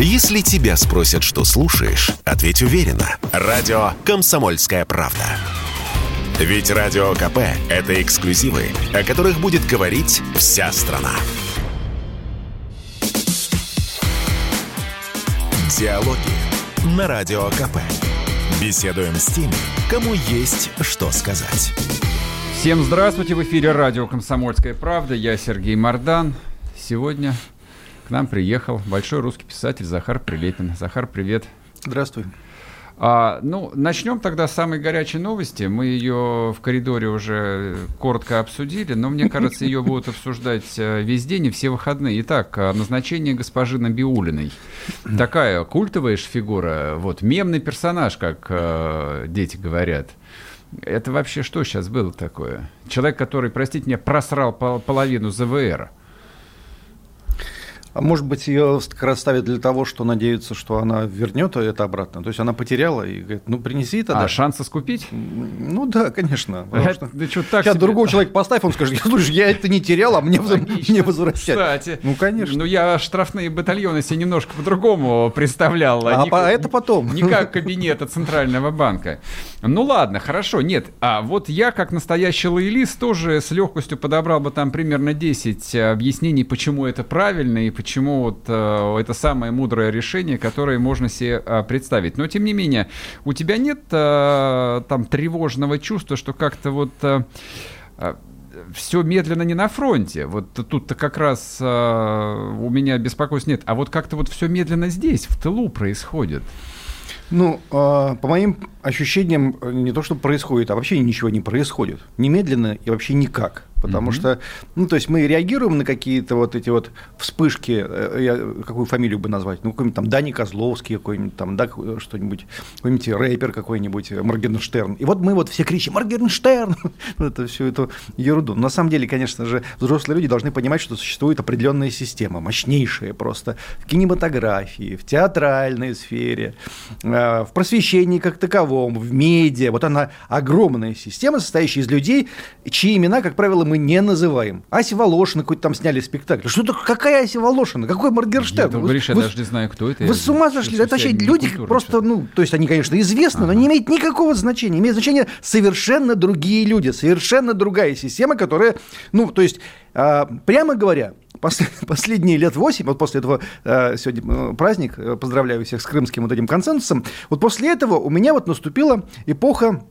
Если тебя спросят, что слушаешь, ответь уверенно. Радио «Комсомольская правда». Ведь Радио КП – это эксклюзивы, о которых будет говорить вся страна. Диалоги на Радио КП. Беседуем с теми, кому есть что сказать. Всем здравствуйте! В эфире радио «Комсомольская правда». Я Сергей Мордан. Сегодня к нам приехал большой русский писатель Захар Прилепин. Захар, привет. Здравствуй. А, ну, начнем тогда с самой горячей новости. Мы ее в коридоре уже коротко обсудили, но мне кажется, ее будут обсуждать э, весь день и все выходные. Итак, назначение госпожи Набиулиной. Такая культовая фигура, вот, мемный персонаж, как э, дети говорят. Это вообще что сейчас было такое? Человек, который, простите меня, просрал половину ЗВР. А может быть, ее как раз ставят для того, что надеются, что она вернет это обратно. То есть она потеряла и говорит, ну принеси тогда. А шанс скупить? Ну да, конечно. Да что, так Сейчас себе... другого человека поставь, он скажет, слушай, я это не терял, а мне, мне возвращать. Кстати. Ну, конечно. Ну, я штрафные батальоны себе немножко по-другому представлял. А, а это потом. Не как кабинета Центрального банка. Ну ладно, хорошо, нет. А вот я, как настоящий лоялист, тоже с легкостью подобрал бы там примерно 10 объяснений, почему это правильно и почему вот э, это самое мудрое решение, которое можно себе э, представить. Но тем не менее, у тебя нет э, там тревожного чувства, что как-то вот э, э все медленно не на фронте. Вот тут-то как раз э, у меня беспокойств нет. А вот как-то вот все медленно здесь, в тылу происходит. Ну, э, по моим ощущениям, не то, что происходит, а вообще ничего не происходит. Немедленно и вообще никак. Потому mm-hmm. что, ну, то есть мы реагируем на какие-то вот эти вот вспышки, э, я какую фамилию бы назвать, ну, какой-нибудь там Дани Козловский какой-нибудь там, да, что-нибудь, какой-нибудь рэпер какой-нибудь, э, Моргенштерн. И вот мы вот все кричим «Моргенштерн!» это всю эту ерунду. Но на самом деле, конечно же, взрослые люди должны понимать, что существует определенная система, мощнейшая просто, в кинематографии, в театральной сфере, э, в просвещении как таковом, в медиа. Вот она огромная система, состоящая из людей, чьи имена, как правило, мы не называем. Ася Волошина какой-то там сняли спектакль. Что такое? Какая Ася Волошина? Какой Моргенштерн? Я, вы, говоришь, я вы, даже не знаю, кто это. Вы с ума сошли? Это вообще люди просто, ну, то есть они, конечно, известны, ага. но не имеют никакого значения. Имеют значение совершенно другие люди, совершенно другая система, которая, ну, то есть, э, прямо говоря, последние лет восемь, вот после этого э, сегодня э, праздник, э, поздравляю всех с крымским вот этим консенсусом, вот после этого у меня вот наступила эпоха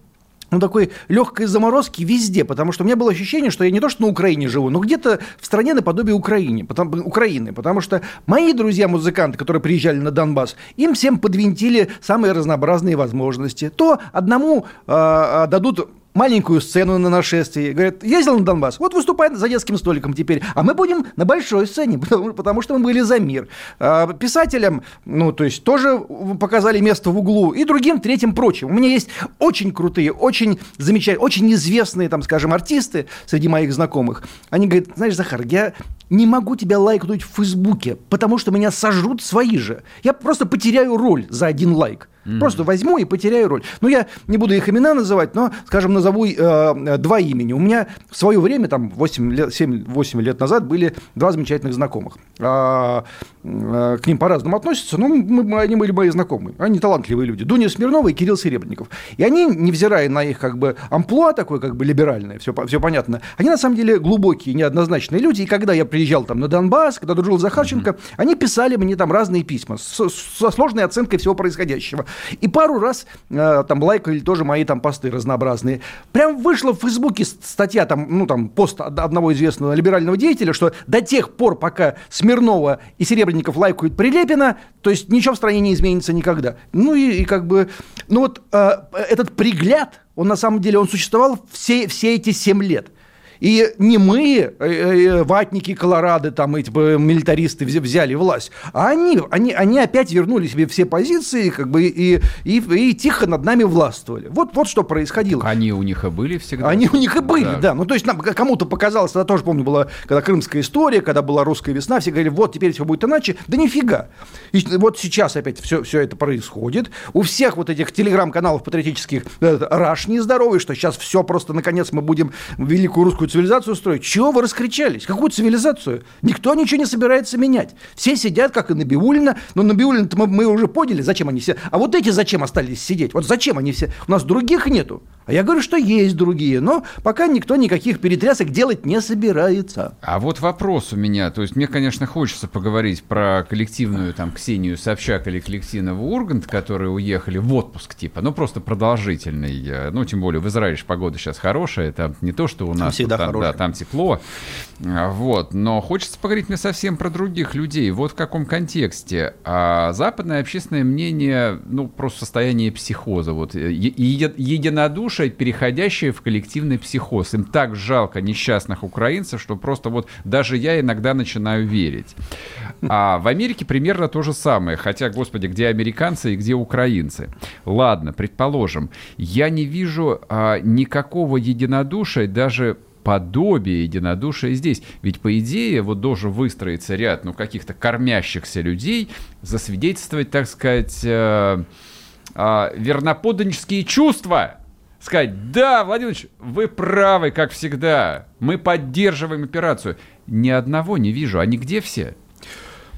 ну, такой легкой заморозки везде, потому что у меня было ощущение, что я не то что на Украине живу, но где-то в стране наподобие Украине, потому, Украины, потому что мои друзья-музыканты, которые приезжали на Донбасс, им всем подвинтили самые разнообразные возможности. То одному э, дадут маленькую сцену на нашествии. Говорят, ездил на Донбасс, вот выступает за детским столиком теперь. А мы будем на большой сцене, потому, потому что мы были за мир. А, писателям, ну, то есть тоже показали место в углу. И другим, третьим, прочим. У меня есть очень крутые, очень замечательные, очень известные, там, скажем, артисты среди моих знакомых. Они говорят, знаешь, Захар, я не могу тебя лайкнуть в Фейсбуке, потому что меня сожрут свои же. Я просто потеряю роль за один лайк. Mm-hmm. Просто возьму и потеряю роль. Ну, я не буду их имена называть, но, скажем, назову э, два имени. У меня в свое время, там, 8 лет, 7-8 лет назад, были два замечательных знакомых. А, а, к ним по-разному относятся, но мы, они были мои знакомые. Они талантливые люди. Дуня Смирнова и Кирилл Серебренников. И они, невзирая на их, как бы, амплуа такое, как бы, либеральное, все, все понятно, они, на самом деле, глубокие, неоднозначные люди. И когда я приезжал там на Донбасс, когда дружил с Захарченко, mm-hmm. они писали мне там разные письма с, со сложной оценкой всего происходящего. И пару раз э, там лайкали тоже мои там посты разнообразные. Прям вышла в Фейсбуке статья, там, ну там, пост одного известного либерального деятеля, что до тех пор, пока Смирнова и Серебренников лайкают Прилепина, то есть ничего в стране не изменится никогда. Ну и, и как бы, ну вот э, этот пригляд, он на самом деле, он существовал все, все эти семь лет. И не мы, э, э, ватники Колорадо, там эти милитаристы взяли власть, а они, они, они опять вернули себе все позиции как бы, и, и, и тихо над нами властвовали. Вот, вот что происходило. Они у них и были всегда. Они у них и были, да. да. Ну, то есть нам кому-то показалось, тогда тоже помню, была когда крымская история, когда была русская весна, все говорили, вот теперь все будет иначе. Да нифига. И вот сейчас опять все, все это происходит. У всех вот этих телеграм-каналов патриотических э, раш нездоровый, что сейчас все просто, наконец, мы будем великую русскую европейскую цивилизацию строить. Чего вы раскричались? Какую цивилизацию? Никто ничего не собирается менять. Все сидят, как и Набиулина. Но Набиулина мы, мы уже поняли, зачем они все. А вот эти зачем остались сидеть? Вот зачем они все? У нас других нету. А я говорю, что есть другие. Но пока никто никаких перетрясок делать не собирается. А вот вопрос у меня. То есть мне, конечно, хочется поговорить про коллективную там Ксению Собчак или коллективного Ургант, которые уехали в отпуск типа. Ну, просто продолжительный. Э, ну, тем более в Израиле погода сейчас хорошая. Там не то, что у нас. Всегда там, да, там тепло. А, вот. Но хочется поговорить мне совсем про других людей. Вот в каком контексте. А западное общественное мнение, ну, просто состояние психоза. Вот. Э, единодушие, переходящее в коллективный психоз. Им так жалко несчастных украинцев, что просто вот даже я иногда начинаю верить. А в Америке примерно то же самое. Хотя, господи, где американцы и где украинцы? Ладно, предположим. Я не вижу а, никакого единодушия даже подобие единодушия здесь. Ведь, по идее, вот должен выстроиться ряд, ну, каких-то кормящихся людей, засвидетельствовать, так сказать, э, э, верноподданнические чувства. Сказать, да, Владимир Владимирович, вы правы, как всегда. Мы поддерживаем операцию. Ни одного не вижу. Они где все?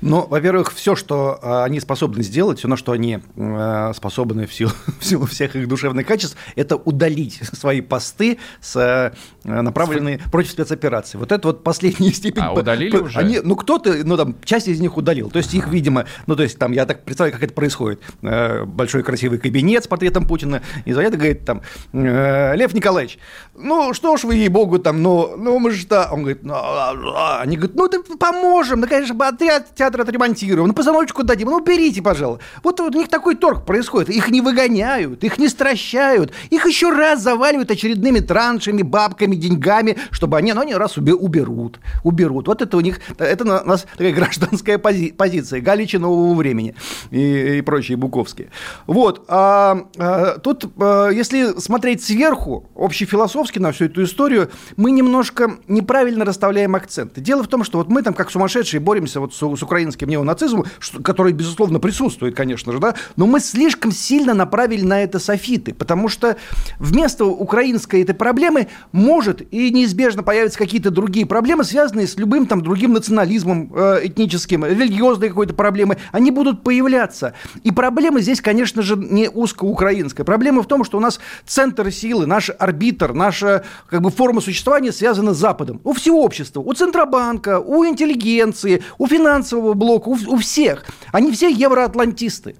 Ну, во-первых, все, что э, они способны сделать, все, на что они э, способны в силу, в силу всех их душевных качеств, это удалить свои посты, с, э, направленные с... против спецоперации. Вот это вот последняя степень. А, удалили по, уже? Они, ну, кто-то, ну, там, часть из них удалил. То есть их, видимо, ну, то есть там, я так представляю, как это происходит. Большой красивый кабинет с портретом Путина, и за это говорит там, Лев Николаевич, ну, что ж вы, ей-богу, там, ну, ну, мы же, да, он говорит, ну, а, а». они говорят, ну, да поможем, ну, конечно, отряд театр отремонтируем, ну, постановочку дадим, ну, берите, пожалуйста. Вот, у них такой торг происходит. Их не выгоняют, их не стращают, их еще раз заваливают очередными траншами, бабками, деньгами, чтобы они, ну, они раз уберут, уберут. Вот это у них, это у нас такая гражданская пози позиция, Галича нового времени и, и прочие буковские. Вот, а, а, тут, а, если смотреть сверху, общефилософски на всю эту историю, мы немножко неправильно расставляем акценты. Дело в том, что вот мы там как сумасшедшие боремся вот с, с Украиной украинским неонацизмом, который, безусловно, присутствует, конечно же, да, но мы слишком сильно направили на это софиты, потому что вместо украинской этой проблемы может и неизбежно появятся какие-то другие проблемы, связанные с любым там другим национализмом э, этническим, религиозной какой-то проблемой, они будут появляться. И проблема здесь, конечно же, не узкоукраинская. Проблема в том, что у нас центр силы, наш арбитр, наша как бы форма существования связана с Западом. У всего общества, у Центробанка, у интеллигенции, у финансового правого блока, у, у всех. Они все евроатлантисты.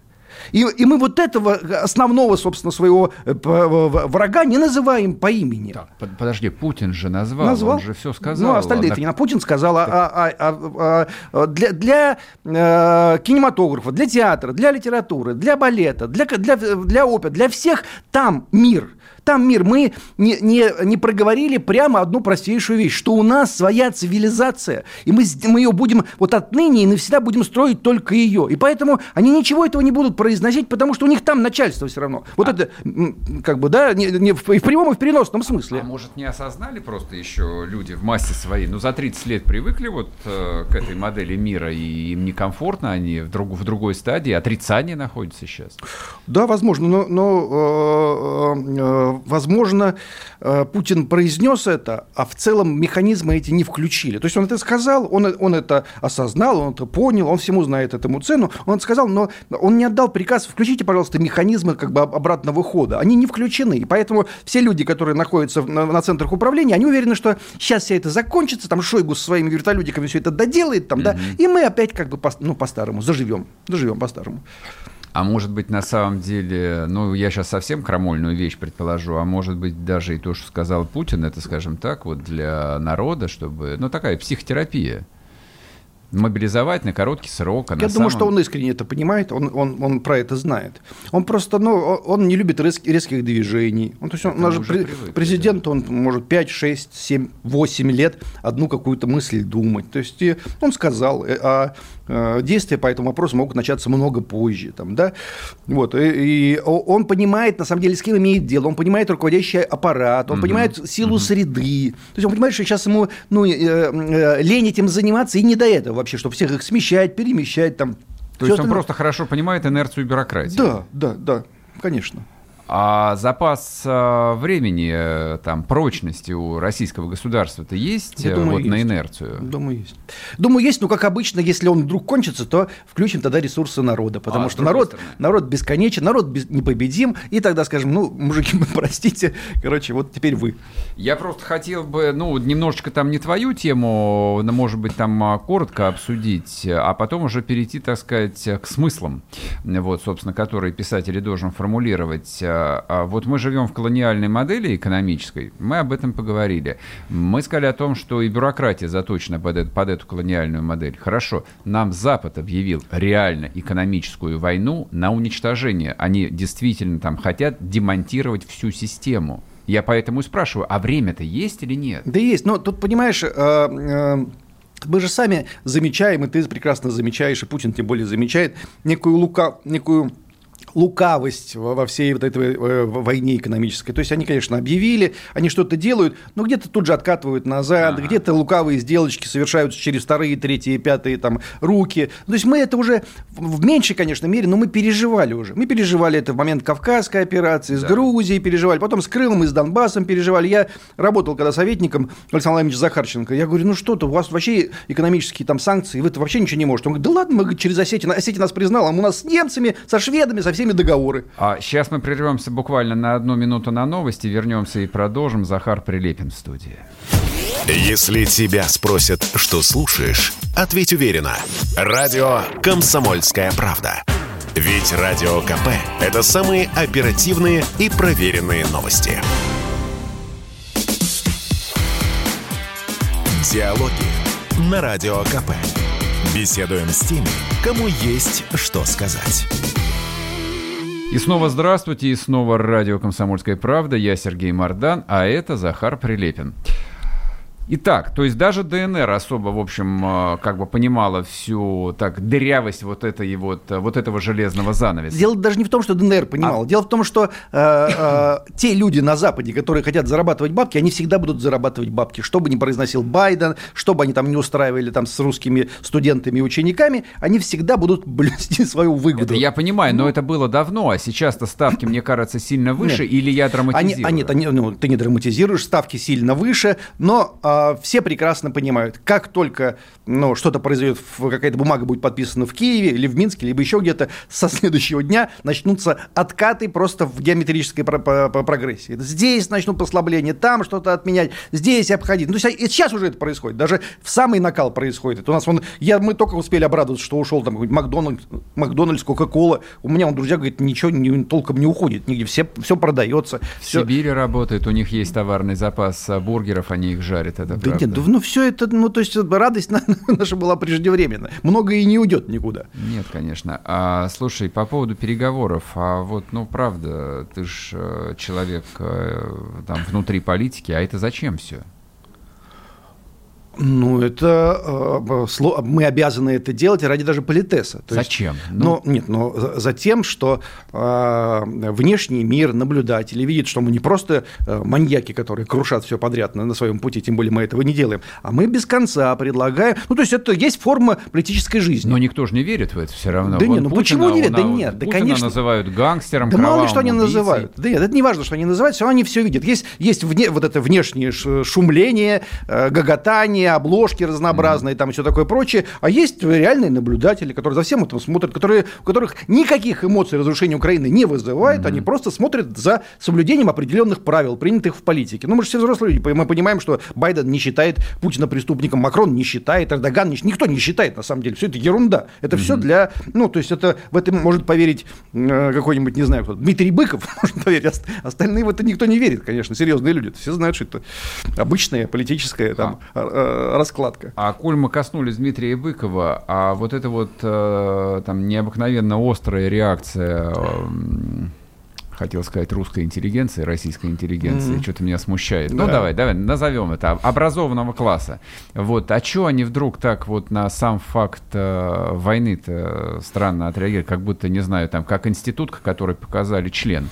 И, и мы вот этого основного, собственно, своего э, врага не называем по имени. Так, подожди, Путин же назвал, назвал. он же все сказал. Ну, остальные-то не Путин сказал, а, а, а, а для, для э, кинематографа, для театра, для литературы, для балета, для, для, для оперы, для всех там мир – там мир. Мы не, не, не проговорили прямо одну простейшую вещь, что у нас своя цивилизация, и мы, мы ее будем вот отныне и навсегда будем строить только ее. И поэтому они ничего этого не будут произносить, потому что у них там начальство все равно. Вот а... это, как бы, да, не, не в, и в прямом, и в переносном смысле. А может, не осознали просто еще люди в массе своей? Ну, за 30 лет привыкли вот э, к этой модели мира, и им некомфортно, они в, друг, в другой стадии, отрицание находятся сейчас. Да, возможно, но, но э, э, возможно, э, Путин произнес это, а в целом механизмы эти не включили. То есть он это сказал, он, он это осознал, он это понял, он всему знает этому цену, он это сказал, но он не отдал приказ, включите, пожалуйста, механизмы как бы обратного хода. Они не включены, и поэтому все люди, которые находятся на, на центрах управления, они уверены, что сейчас все это закончится, там Шойгу со своими вертолетиками все это доделает, там, mm-hmm. да, и мы опять как бы по, ну, по-старому заживем, заживем по-старому. А может быть, на самом деле, ну, я сейчас совсем крамольную вещь предположу, а может быть, даже и то, что сказал Путин, это, скажем так, вот для народа, чтобы, ну, такая психотерапия мобилизовать на короткий срок. А Я думаю, самом... что он искренне это понимает, он, он, он про это знает. Он просто, ну, он не любит резких, резких движений. Он, то есть он, он же привыкли, президент, да. он может 5, 6, 7, 8 лет одну какую-то мысль думать. То есть он сказал, э, а действия по этому вопросу могут начаться много позже. Там, да? вот, и, и он понимает, на самом деле, с кем имеет дело, он понимает руководящий аппарат, он угу. понимает силу угу. среды. То есть он понимает, что сейчас ему ну, э, э, лень этим заниматься, и не до этого вообще, чтобы всех их смещать, перемещать. Там, То есть он просто хорошо понимает инерцию бюрократии. Да, да, да, конечно. А запас э, времени, э, там, прочности у российского государства-то есть Я думаю, вот есть. на инерцию? Думаю, есть. Думаю, есть, но, как обычно, если он вдруг кончится, то включим тогда ресурсы народа, потому А, что народ, стороны. народ бесконечен, народ без- непобедим, и тогда скажем, ну, мужики, простите, короче, вот теперь вы. Я просто хотел бы, ну, немножечко там не твою тему, но, может быть, там а, коротко обсудить, а потом уже перейти, так сказать, к смыслам, вот, собственно, которые писатель должен формулировать. А, Вот мы живем в колониальной модели экономической, мы об этом поговорили. Мы сказали о том, что и бюрократия заточена под, это- под эту колониальную модель. Хорошо, нам Запад объявил реально экономическую войну на уничтожение. Они действительно там хотят демонтировать всю систему. Я поэтому и спрашиваю, а время-то есть или нет? Да есть, но тут, понимаешь, э, э, мы же сами замечаем, и ты прекрасно замечаешь, и Путин тем более замечает, некую, лука, некую лукавость во всей вот этой э, войне экономической. То есть они, конечно, объявили, они что-то делают, но где-то тут же откатывают назад, Ага. где-то лукавые сделочки совершаются через вторые, третьи, пятые там руки. То есть мы это уже в меньшей, конечно, мере, но мы переживали уже. Мы переживали это в момент Кавказской операции, с Да. Грузией переживали, потом с Крымом и с Донбассом переживали. Я работал когда советником Александр Владимирович Захарченко. Я говорю, ну что-то, у вас вообще экономические там санкции, вы-то вообще ничего не можете. Он говорит, да ладно, мы через Осетию, Осетия нас признала, а у нас с немцами, со шведами, со всеми договоры. А сейчас мы прервемся буквально на одну минуту на новости, вернемся и продолжим. Захар Прилепин в студии. Если тебя спросят, что слушаешь, ответь уверенно. Радио «Комсомольская правда». Ведь Радио КП – это самые оперативные и проверенные новости. Диалоги на Радио КП. Беседуем с теми, кому есть что сказать. И снова здравствуйте, и снова радио «Комсомольская правда». Я Сергей Мордан, а это Захар Прилепин. Итак, то есть даже ДНР особо, в общем, э, как бы понимала всю так дырявость вот этой вот, э, вот этого железного занавеса. Дело даже не в том, что ДНР понимал. Дело в том, что э, э, те люди на Западе, которые хотят зарабатывать бабки, они всегда будут зарабатывать бабки. Что бы ни произносил Байден, что бы они там не устраивали там с русскими студентами и учениками, они всегда будут блюсти свою выгоду. Это я понимаю, но это было давно, а сейчас-то ставки, мне кажется, сильно выше, Нет. или я Они, драматизирую? они, они- ну, ты не драматизируешь, ставки сильно выше, но а, все прекрасно понимают, как только ну, что-то произойдет, какая-то бумага будет подписана в Киеве или в Минске, либо еще где-то, со следующего дня начнутся откаты просто в геометрической про- по- по- прогрессии. Здесь начнут послабления, там что-то отменять, здесь обходить. Ну, сейчас уже это происходит, даже в самый накал происходит. У нас вон, я, мы только успели обрадоваться, что ушел там Макдональдс, Макдональдс, Кока-Кола. У меня, он, друзья, говорит, ничего не- толком не уходит нигде, все, все продается. В всё- Сибири работает, у них есть товарный запас а, бургеров, они их жарят, это Да правда. нет, ну все это, ну то есть радость на- наша была преждевременна. Много и не уйдет никуда. Нет, конечно. А, слушай, по поводу переговоров, а вот, ну, правда, ты же человек э, там внутри политики, а это зачем все? Ну, это э, сло- мы обязаны это делать ради даже политеса. То есть- Зачем? Ну, нет, но за, тем, что э, внешний мир, наблюдатели видят, что мы не просто э, маньяки, которые крушат все подряд на, на своем пути, тем более мы этого не делаем, а мы без конца предлагаем. Ну, то есть это есть форма политической жизни. Но никто же не верит в это все равно. Да Вон не, ну Путина почему не верят? Да нет, да, Путина конечно. называют гангстером, Да мало ли что они убийцей. называют. Да нет, это не важно, что они называют, все равно они все видят. Есть, есть вне, вот это внешнее шумление, э, гоготание, обложки разнообразные, там все такое прочее. А есть реальные наблюдатели, которые за всем этим смотрят, которые, у которых никаких эмоций разрушения Украины не вызывает, они просто смотрят за соблюдением определенных правил, принятых в политике. Ну, мы же все взрослые люди, мы понимаем, что Байден не считает Путина преступником, Макрон не считает, Эрдоган не считает, никто не считает, на самом деле. Все это ерунда. Это все для, ну, то есть это в этом может поверить э, какой-нибудь, не знаю, кто, Дмитрий Быков может поверить, Ост- остальные в это никто не верит, конечно, серьезные люди. Все знают, что это обычная политическая там, э, раскладка. А коль мы коснулись Дмитрия Быкова, а вот эта вот э, там необыкновенно острая реакция, эм, хотел сказать, русской интеллигенции, российской интеллигенции, Мгм. что-то меня смущает. Ну Да. давай, давай, назовем это образованного класса. Вот, а что они вдруг так вот на сам факт э, войны-то странно отреагировали, как будто, не знаю, там, как институтка, который показали член.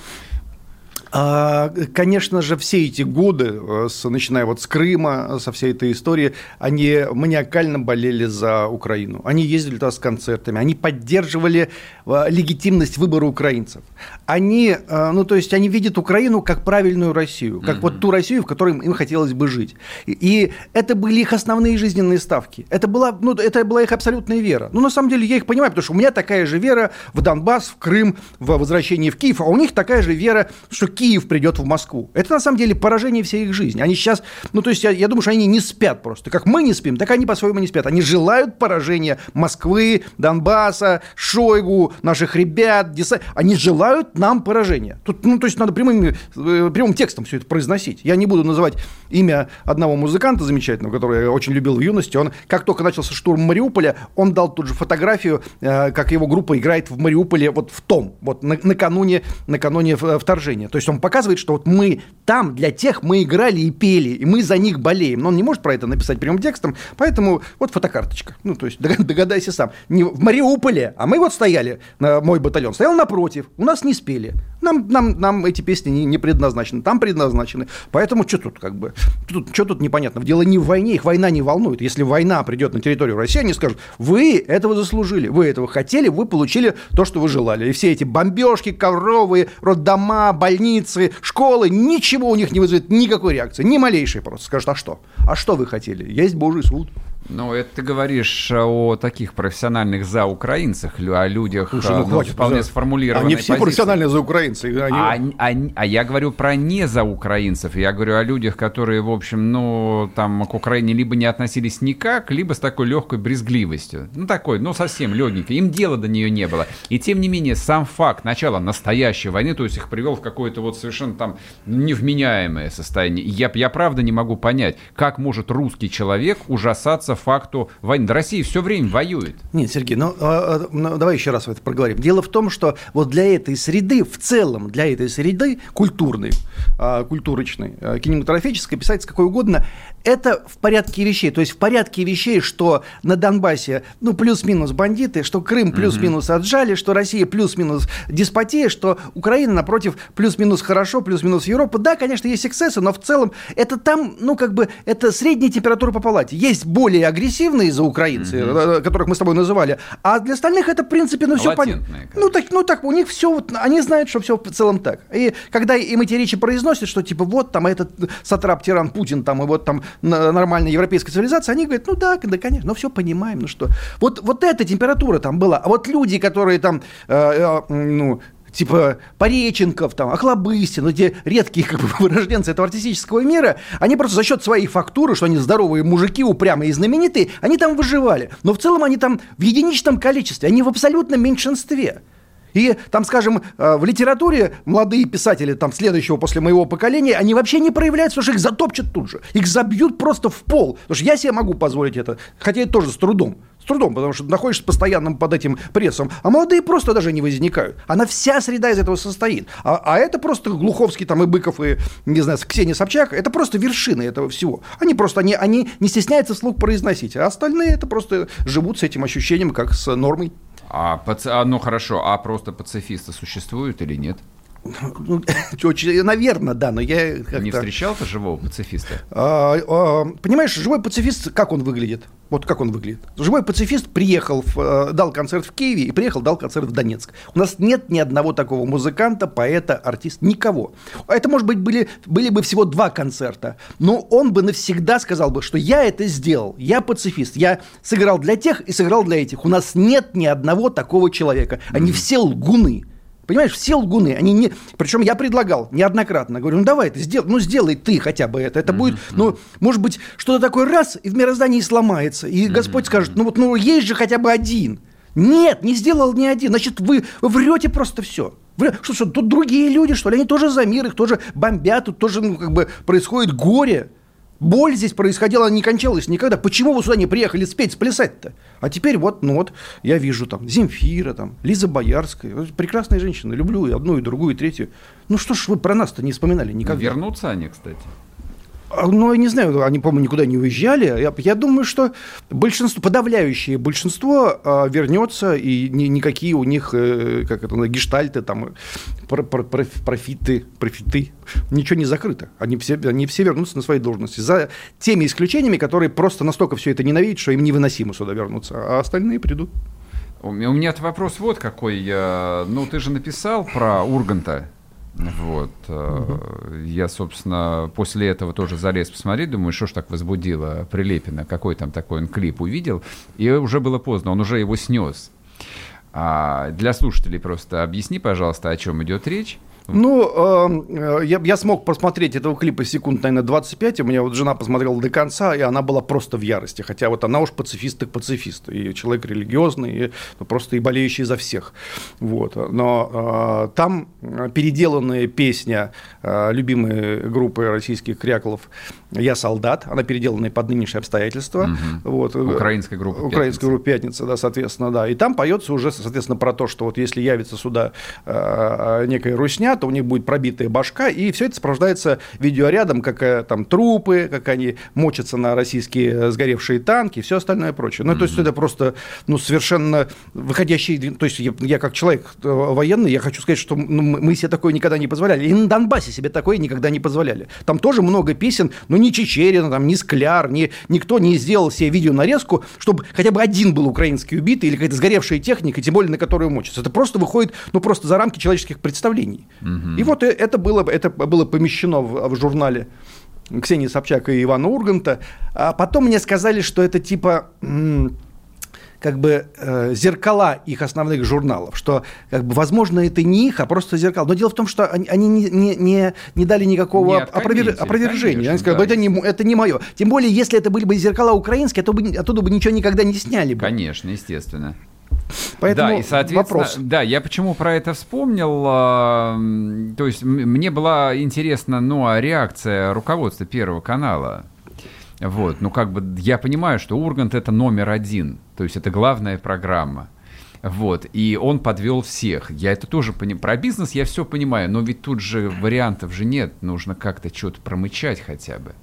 А, конечно же, все эти годы, э, начиная вот с Крыма, со всей этой истории, они маниакально болели за Украину. Они ездили туда с концертами, они поддерживали э, легитимность выбора украинцев. Они, э, ну, то есть, они видят Украину как правильную Россию, как mm-hmm. вот ту Россию, в которой им хотелось бы жить. И это были их основные жизненные ставки. Это была, ну, это была их абсолютная вера. Ну, на самом деле, я их понимаю, потому что у меня такая же вера в Донбасс, в Крым, в возвращение в Киев, а у них такая же вера, что Киев придет в Москву. Это на самом деле поражение всей их жизни. Они сейчас, ну то есть я, я думаю, что они не спят просто. Как мы не спим, так они по-своему не спят. Они желают поражения Москвы, Донбасса, Шойгу, наших ребят, Деса... Они желают нам поражения. Тут, ну то есть надо прямым, э, прямым текстом все это произносить. Я не буду называть имя одного музыканта замечательного, который я очень любил в юности. Он, как только начался штурм Мариуполя, он дал тут же фотографию, э, как его группа играет в Мариуполе вот в том, вот на, накануне, накануне вторжения. То есть он показывает показывает, что вот мы там для тех мы играли и пели, и мы за них болеем. Но он не может про это написать прямым текстом, поэтому вот фотокарточка. Ну, то есть догадайся сам. Не в Мариуполе, а мы вот стояли, мой батальон стоял напротив, у нас не спели. Нам, нам, нам эти песни не, не предназначены, там предназначены. Поэтому что тут как бы, тут, что тут непонятно? Дело не в войне, их война не волнует. Если война придет на территорию России, они скажут, вы этого заслужили, вы этого хотели, вы получили то, что вы желали. И все эти бомбежки, ковровые, роддома, больницы, школы, ничего у них не вызовет никакой реакции, ни малейшей просто. Скажут, а что? А что вы хотели? Есть Божий суд. Ну, это ты говоришь о таких профессиональных за украинцах, о людях Слушай, ну, ну, хватит, вполне за... сформулированной Они все позиции. профессиональные за украинцев. Они... А, а, а я говорю про не за украинцев. Я говорю о людях, которые, в общем, ну, там, к Украине либо не относились никак, либо с такой легкой брезгливостью. Ну, такой, ну, совсем легенький. Им дела до нее не было. И, тем не менее, сам факт начала настоящей войны, то есть их привел в какое-то вот совершенно там невменяемое состояние. Я, я правда не могу понять, как может русский человек ужасаться факту войны. Россия все время воюет. Нет, Сергей, ну, а, а, ну давай еще раз это проговорим. Дело в том, что вот для этой среды, в целом для этой среды культурной, а, культурочной, кинематографической, писательской, какой угодно, это в порядке вещей. То есть в порядке вещей, что на Донбассе, ну, плюс-минус бандиты, что Крым плюс-минус отжали, что Россия плюс-минус деспотия, что Украина, напротив, плюс-минус хорошо, плюс-минус Европа. Да, конечно, есть эксцессы, но в целом это там, ну, как бы, это средняя температура по палате. Есть более агрессивные за украинцы, mm-hmm. которых мы с тобой называли, а для остальных это, в принципе, ну, все понятно. Ну так, ну, так, у них все, вот, они знают, что все в целом так. И когда им эти речи произносят, что, типа, вот там этот сатрап-тиран Путин, там, и вот там нормальной европейской цивилизации, они говорят, ну да, да, конечно, ну все понимаем, ну что. Вот, вот эта температура там была. А вот люди, которые там, э, э, ну, типа Пореченков, там, Охлобыстин, ну, те редкие как бы, вырожденцы этого артистического мира, они просто за счет своей фактуры, что они здоровые мужики, упрямые и знаменитые, они там выживали. Но в целом они там в единичном количестве, они в абсолютном меньшинстве. И там, скажем, э, в литературе молодые писатели там следующего после моего поколения, они вообще не проявляются, потому что их затопчут тут же. Их забьют просто в пол. Потому что я себе могу позволить это, хотя это тоже с трудом. С трудом, потому что находишься постоянным под этим прессом. А молодые просто даже не возникают. Она вся среда из этого состоит. А, а это просто Глуховский там и Быков, и, не знаю, Ксения Собчак, это просто вершины этого всего. Они просто, они, они не стесняются слух произносить. А остальные это просто живут с этим ощущением, как с нормой. А, паци... а ну хорошо, а просто пацифисты существуют или нет? Ну, наверное, да, но я Не встречал-то живого пацифиста? А, а, понимаешь, живой пацифист, как он выглядит? Вот как он выглядит. Живой пацифист приехал, в, э, дал концерт в Киеве и приехал, дал концерт в Донецк. У нас нет ни одного такого музыканта, поэта, артиста, никого. Это, может быть, были, были бы всего два концерта, но он бы навсегда сказал бы, что я это сделал, я пацифист, я сыграл для тех и сыграл для этих. У нас нет ни одного такого человека. Они все лгуны. Понимаешь, все лгуны, они не... Причем я предлагал неоднократно, говорю, ну давай ты сделай, ну сделай ты хотя бы это. Это mm-hmm. будет, ну, может быть, что-то такое раз, и в мироздании сломается. И mm-hmm. Господь скажет, ну вот, ну есть же хотя бы один. Нет, не сделал ни один. Значит, вы, вы врете просто все. Что, что, тут другие люди, что ли? Они тоже за мир, их тоже бомбят, тут тоже, ну, как бы, происходит горе. Боль здесь происходила, не кончалась никогда. Почему вы сюда не приехали спеть, сплясать-то? А теперь вот, ну вот, я вижу там Земфира, там, Лиза Боярская. Прекрасные женщины, люблю и одну, и другую, и третью. Ну что ж вы про нас-то не вспоминали никогда? Вернутся они, кстати. А, ну, я не знаю, они, по-моему, никуда не уезжали. Я, я думаю, что большинство, подавляющее большинство э, вернется, и ни, никакие у них, э, как это, гештальты, там, про, про, про, профиты, профиты, ничего не закрыто. Они все, они все вернутся на свои должности. За теми исключениями, которые просто настолько все это ненавидят, что им невыносимо сюда вернуться, а остальные придут. У меня вот вот какой. Ну, ты же написал про Урганта вот. Угу. Я, собственно, после этого тоже залез посмотреть, думаю, что ж так возбудило Прилепина, какой там такой он клип увидел, и уже было поздно, он уже его снес. А для слушателей просто объясни, пожалуйста, о чем идет речь. Ну, э, я, я смог посмотреть этого клипа секунд, наверное, 25. У меня вот жена посмотрела до конца, и она была просто в ярости. Хотя вот она уж пацифист так пацифист. И человек религиозный, и ну, просто и болеющий за всех. Вот. Но э, там переделанная песня э, любимой группы российских кряколов «Я солдат». Она переделанная под нынешние обстоятельства. Угу. Вот. Украинская группа Украинская группа «Пятница», да, соответственно, да. И там поется уже, соответственно, про то, что вот если явится сюда э, некая русня, то у них будет пробитая башка, и все это сопровождается видеорядом, как э, там трупы, как они мочатся на российские э, сгоревшие танки все остальное прочее. Ну, mm-hmm. то есть это просто, ну, совершенно выходящий, то есть я, я как человек э, военный, я хочу сказать, что ну, мы себе такое никогда не позволяли, и на Донбассе себе такое никогда не позволяли. Там тоже много песен, но ни Чечерина, там, ни Скляр, ни, никто не сделал себе видеонарезку, чтобы хотя бы один был украинский убитый или какая-то сгоревшая техника, тем более на которую мочится. Это просто выходит, ну, просто за рамки человеческих представлений. И вот э, это было, это было помещено в, в журнале Ксении Собчак и Ивана Урганта. А потом мне сказали, что это типа как бы э, зеркала их основных журналов, что, как бы, возможно, это не их, а просто зеркала. Но дело в том, что они, они не, не, не, не дали никакого не опровер... опровержения. Конечно, они сказали, да. это, не, это не мое. Тем более, если это были бы зеркала украинские, то бы, оттуда бы ничего никогда не сняли бы. Конечно, естественно. Поэтому да, и, соответственно, вопрос. Да, я почему про это вспомнил. Э, то есть мне была интересна ну, а реакция руководства Первого канала. Вот, ну как бы я понимаю, что Ургант это номер один, то есть это главная программа. Вот, и он подвел всех. Я это тоже понимаю. Про бизнес я все понимаю, но ведь тут же вариантов же нет. Нужно как-то что-то промычать хотя бы.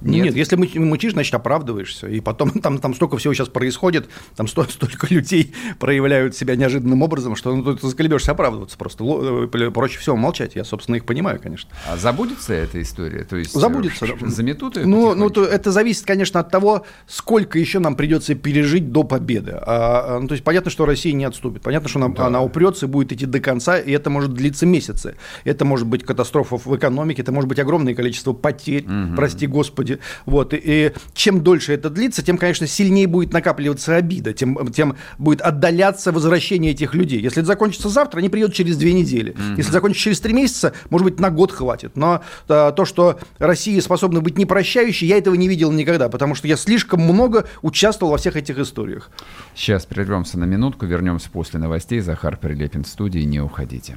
Нет, Нет если мычишь, значит оправдываешься. И потом там, там столько всего сейчас происходит, там сто, столько людей проявляют себя неожиданным образом, что ну, ты заколебешься оправдываться просто. Э, проще всего молчать. Я, собственно, их понимаю, конечно. А забудется эта история? То есть забудется. Э, заметут ее? Ну, ну то, это зависит, конечно, от того, сколько еще нам придется пережить до победы. А, а, ну, то есть понятно, что Россия не отступит. Понятно, что она, да. она упрется и будет идти до конца, и это может длиться месяцы. Это может быть катастрофа в экономике, это может быть огромное количество потерь, угу. прости господи люди. Вот. И, и чем дольше это длится, тем, конечно, сильнее будет накапливаться обида, тем, тем будет отдаляться возвращение этих людей. Если это закончится завтра, они придут через две недели. Mm-hmm. Если закончится через три месяца, может быть, на год хватит. Но а, то, что Россия способна быть непрощающей, я этого не видел никогда, потому что я слишком много участвовал во всех этих историях. Сейчас прервемся на минутку, вернемся после новостей. Захар Прилепин в студии, не уходите.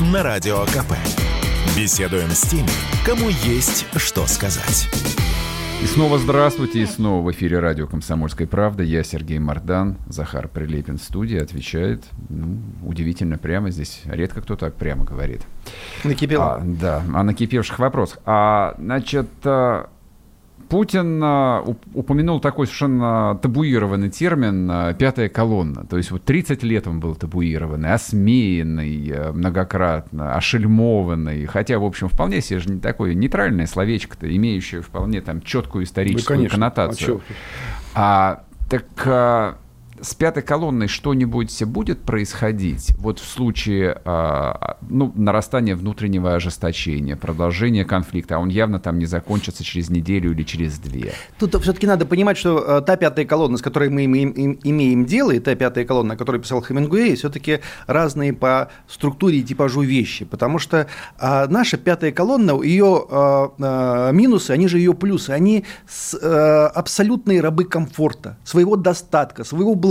на Радио КП. Беседуем с теми, кому есть что сказать. И снова здравствуйте, и снова в эфире радио «Комсомольская правда». Я Сергей Мардан, Захар Прилепин в студии, отвечает, ну, удивительно прямо здесь, редко кто так прямо говорит. Накипело. А, да, о накипевших вопросах. А, значит, а, Путин а, упомянул такой совершенно табуированный термин а, «пятая колонна». То есть вот 30 лет он был табуированный, осмеянный а, многократно, ошельмованный. Хотя, в общем, вполне себе же не такое нейтральное словечко-то, имеющее вполне там четкую историческую ну, конечно. коннотацию. А, а, так с пятой колонной что-нибудь будет происходить вот в случае э, ну, нарастания внутреннего ожесточения, продолжения конфликта, а он явно там не закончится через неделю или через две? Тут все-таки надо понимать, что э, та пятая колонна, с которой мы имеем, имеем дело, и та пятая колонна, о которой писал Хемингуэй, все-таки разные по структуре и типажу вещи, потому что э, наша пятая колонна, ее минусы, они же ее плюсы, они абсолютные рабы комфорта, своего достатка, своего благополучия.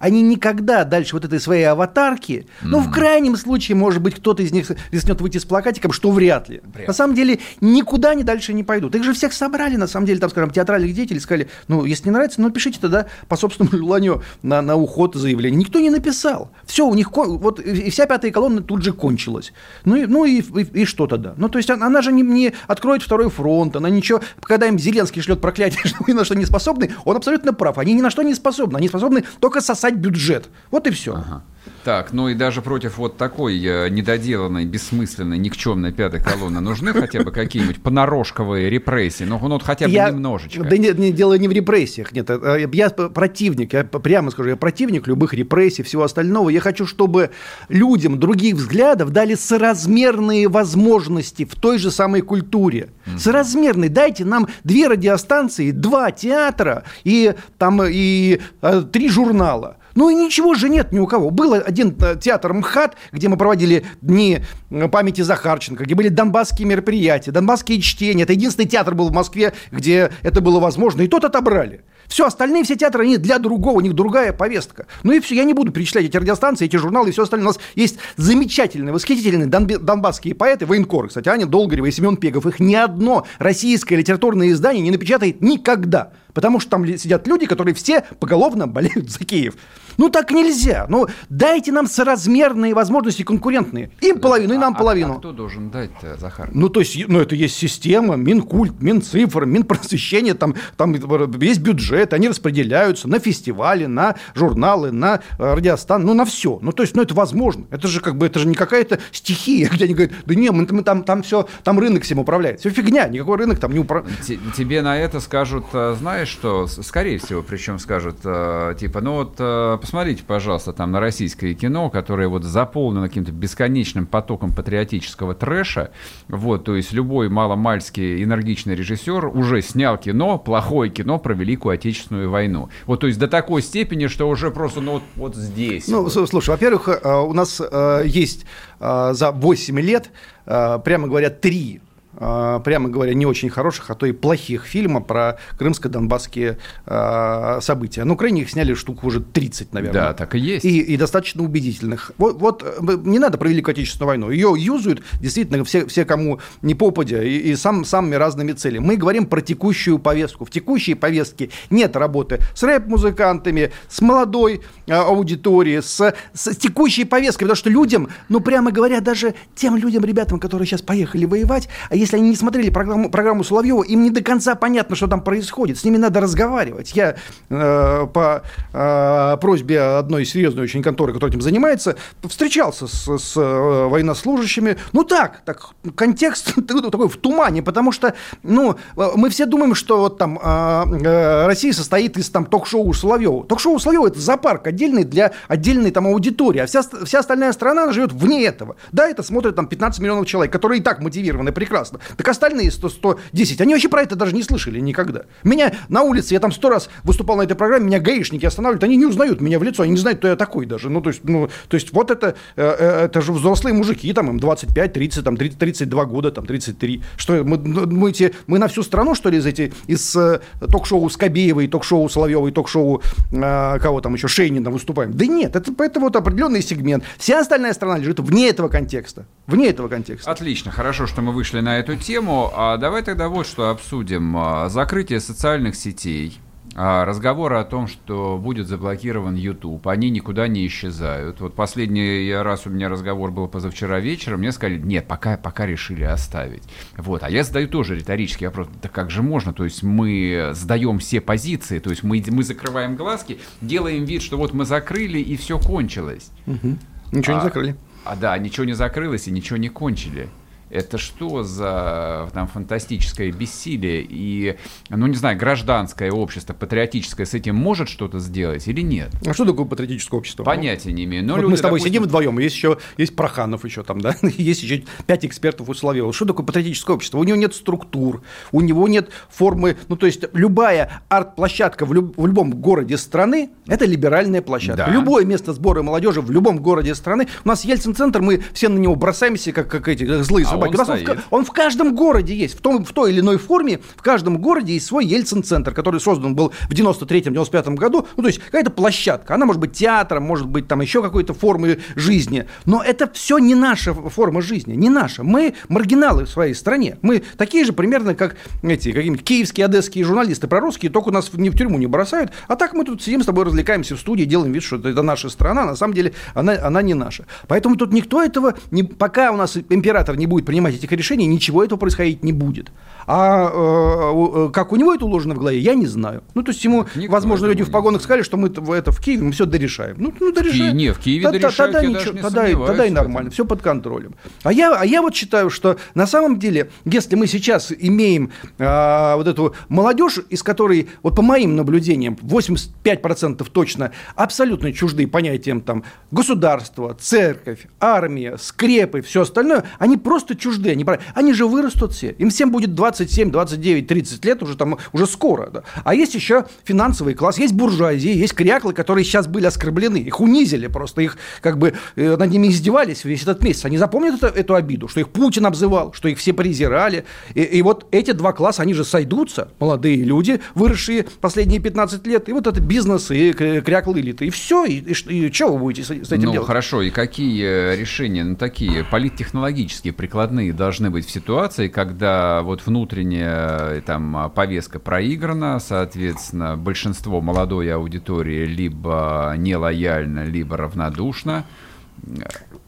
Они никогда дальше вот этой своей аватарки, mm. ну, в крайнем случае, может быть, кто-то из них рискнет выйти с плакатиком, что вряд ли. Вряд. На самом деле, никуда они дальше не пойдут. Их же всех собрали, на самом деле, там, скажем, театральных деятелей, сказали, ну, если не нравится, ну, пишите тогда по собственному желанию на, на уход заявление. Никто не написал. Все, у них, вот, и вся пятая колонна тут же кончилась. Ну, и, ну и, и, и что тогда? Ну, то есть она, она же не, не откроет второй фронт, она ничего, когда им Зеленский шлет проклятие, что вы на что не способны, он абсолютно прав. Они ни на что не способны. Они способны только сосать бюджет. Вот и все. Ага. Так, ну и даже против вот такой э, недоделанной, бессмысленной, никчемной пятой колонны нужны хотя бы какие-нибудь понарошковые репрессии? Ну, ну вот хотя бы я, немножечко. Да нет, не, дело не в репрессиях. Нет, э, я противник, я прямо скажу, я противник любых репрессий, всего остального. Я хочу, чтобы людям других взглядов дали соразмерные возможности в той же самой культуре. Mm-hmm. Соразмерные. Дайте нам две радиостанции, два театра и, там, и э, три журнала. Ну и ничего же нет ни у кого. Был один э, театр МХАТ, где мы проводили дни э, памяти Захарченко, где были донбасские мероприятия, донбасские чтения. Это единственный театр был в Москве, где это было возможно. И тот отобрали. Все, остальные все театры, они для другого, у них другая повестка. Ну и все, я не буду перечислять эти радиостанции, эти журналы и все остальное. У нас есть замечательные, восхитительные донбасские поэты, военкоры, кстати, Аня Долгорева и Семен Пегов. Их ни одно российское литературное издание не напечатает никогда. Потому что там сидят люди, которые все поголовно болеют за Киев. Ну так нельзя. Ну дайте нам соразмерные возможности конкурентные. Им половину, и нам а, половину. А кто должен дать, Захар? Ну то есть, ну это есть система, Минкульт, Минцифр, Минпросвещение, там, там есть бюджет, они распределяются на фестивали, на журналы, на э, радиостан, ну на все. Ну то есть, ну это возможно. Это же как бы, это же не какая-то стихия, где они говорят, да не, мы, мы там, там все, там рынок всем управляет. Все фигня, никакой рынок там не управляет. Тебе на это скажут, э, знаешь что, скорее всего, причем скажут, э, типа, ну вот посмотрите, пожалуйста, там на российское кино, которое вот заполнено каким-то бесконечным потоком патриотического трэша. Вот, то есть любой маломальский энергичный режиссер уже снял кино, плохое кино про Великую Отечественную войну. Вот, то есть до такой степени, что уже просто, ну вот, вот здесь. Ну, вот. слушай, во-первых, э, у нас э, есть э, за 8 лет, прямо говоря, три прямо говоря, не очень хороших, а то и плохих фильма про крымско-донбасские э, события. На Украине их сняли штуку уже 30, наверное. Да, так и есть. И, и достаточно убедительных. Вот, вот не надо про Великую Отечественную войну. Ее юзают действительно все, все кому не попадя, и, и сам, самыми разными целями. Мы говорим про текущую повестку. В текущей повестке нет работы с рэп-музыкантами, с молодой э, аудиторией, с, с текущей повесткой, потому что людям, ну, прямо говоря, даже тем людям, ребятам, которые сейчас поехали воевать, а если они не смотрели программу, программу Соловьева, им не до конца понятно, что там происходит. С ними надо разговаривать. Я э, по э, просьбе одной серьезной очень конторы, которая этим занимается, встречался с, с э, военнослужащими. Ну так, так контекст такой в тумане, потому что ну, мы все думаем, что вот там э, э Россия состоит из там ток-шоу Соловьева. Ток-шоу Соловьева – это зоопарк отдельный для отдельной там аудитории, а вся, вся остальная страна живет вне этого. Да, это смотрят там 15 миллионов человек, которые и так мотивированы прекрасно прекрасно. Так остальные 100, 110, они вообще про это даже не слышали никогда. Меня на улице, я там сто раз выступал на этой программе, меня гаишники останавливают, они не узнают меня в лицо, они не знают, кто я такой даже. Ну, то есть, ну, то есть вот это, э, э, это же взрослые мужики, там им 25, 30, там 30, 32 года, там 33. Что, мы, мы, эти, мы на всю страну, что ли, из, эти, из э, ток-шоу Скобеевой, ток-шоу Соловьевой, ток-шоу кого там еще, Шейнина выступаем? Да нет, это, это вот определенный сегмент. Вся остальная страна лежит вне этого контекста. Вне этого контекста. Отлично, хорошо, что мы вышли на эту тему. А давай тогда вот что обсудим. А, закрытие социальных сетей. А, разговоры о том, что будет заблокирован YouTube, они никуда не исчезают. Вот последний раз у меня разговор был позавчера вечером, мне сказали, нет, пока, пока решили оставить. Вот. А я задаю тоже риторический вопрос, да как же можно? То есть мы сдаем все позиции, то есть мы, мы закрываем глазки, делаем вид, что вот мы закрыли и все кончилось. Угу. Ничего а, не закрыли. А да, ничего не закрылось и ничего не кончили. Это что за там фантастическое бессилие? И, ну, не знаю, гражданское общество, патриотическое с этим может что-то сделать или нет? А что такое патриотическое общество? Понятия не имею. Но вот люди, мы с тобой допустим... сидим вдвоем, есть еще есть Проханов еще там, да, есть еще пять экспертов у Соловьева. Что такое патриотическое общество? У него нет структур, у него нет формы, ну, то есть любая арт-площадка в, люб, в любом городе страны – это либеральная площадка. Да. Любое место сбора молодежи в любом городе страны. У нас Ельцин-центр, мы все на него бросаемся, как, как эти как злые а собаки. Он, он, в, он в каждом городе есть, в, том, в той или иной форме, в каждом городе есть свой Ельцин-центр, который создан был в 93-95 году. Ну, то есть какая-то площадка. Она может быть театром, может быть там еще какой-то формой жизни. Но это все не наша форма жизни, не наша. Мы маргиналы в своей стране. Мы такие же примерно, как эти какие-нибудь киевские, одесские журналисты прорусские, только нас ни в тюрьму не бросают. А так мы тут сидим с тобой, развлекаемся в студии, делаем вид, что это наша страна. На самом деле она, она не наша. Поэтому тут никто этого, не, пока у нас император не будет принимать этих решений, ничего этого происходить не будет. А э, как у него это уложено в голове, я не знаю. Ну, то есть ему, Никто возможно, люди в погонах сказали, что мы это в Киеве, мы все дорешаем. Ну, ну дорешаем. Не, в Киеве тогда, дорешают, тогда, ничего, не тогда, тогда и нормально, все под контролем. А я, а я вот считаю, что на самом деле, если мы сейчас имеем а, вот эту молодежь, из которой, вот по моим наблюдениям, 85% точно абсолютно чужды понятиям там государства, церковь, армия, скрепы, все остальное, они просто чужды. Они, они же вырастут все. Им всем будет 27, 29, 30 лет уже там, уже скоро. Да. А есть еще финансовый класс, есть буржуазия, есть кряклы, которые сейчас были оскорблены. Их унизили просто, их как бы э, над ними издевались весь этот месяц. Они запомнят это, эту обиду, что их Путин обзывал, что их все презирали. И, и вот эти два класса, они же сойдутся, молодые люди, выросшие последние 15 лет, и вот это бизнес, и кряклы элиты. И все, и, и, и что вы будете с, с этим ну, делать? хорошо, и какие э, решения, ну, такие политтехнологические, прикладные должны быть в ситуации, когда вот внутренняя там повестка проиграна, соответственно, большинство молодой аудитории либо нелояльно, либо равнодушно.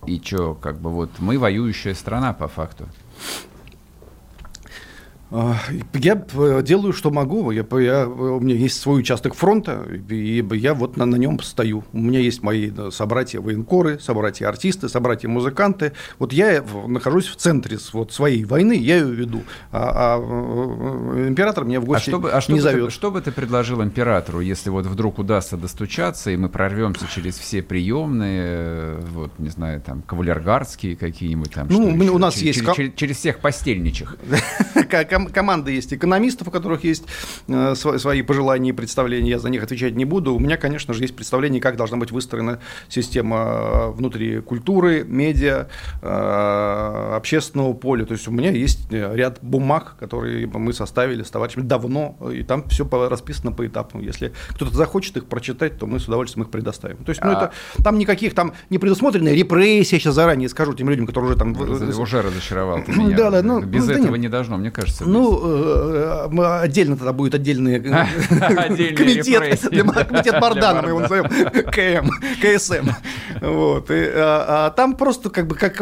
И что, как бы вот мы воюющая страна по факту. А, я э, делаю, что могу. Я, я, у меня есть свой участок фронта, и я вот на, на нем стою. У меня есть мои собратья военкоры, собратья артисты, собратья музыканты. Вот я нахожусь в центре вот, своей войны, я ее веду. А, а э, император меня в гости а что бы, а что не зовет. Ты, что бы ты предложил императору, если вот вдруг удастся достучаться, и мы прорвемся через все приемные, э, вот, не знаю, там, кавалергардские какие-нибудь там? Ну, у нас через, есть... Через, через всех постельничих. ком- команда есть экономистов, у которых есть э, свои пожелания и представления, я за них отвечать не буду. У меня, конечно же, есть представление, как должна быть выстроена система э, внутри культуры, медиа, э, общественного поля. То есть у меня есть э, ряд бумаг, которые мы составили с товарищами давно, и там все расписано по этапам. Если кто-то захочет их прочитать, то мы с удовольствием их предоставим. То есть, ну, а... это там никаких там не предусмотрены репрессии, я сейчас заранее скажу тем людям, которые уже там... Уже разочаровал ты меня. Да, да, ну, Без ну, этого не должно, мне кажется. Ну, э, э, отдельно тогда будет отдельный э, комитет, комитет Бардана, мы его назовем, КМ, КСМ. Вот. А, а там просто как бы как,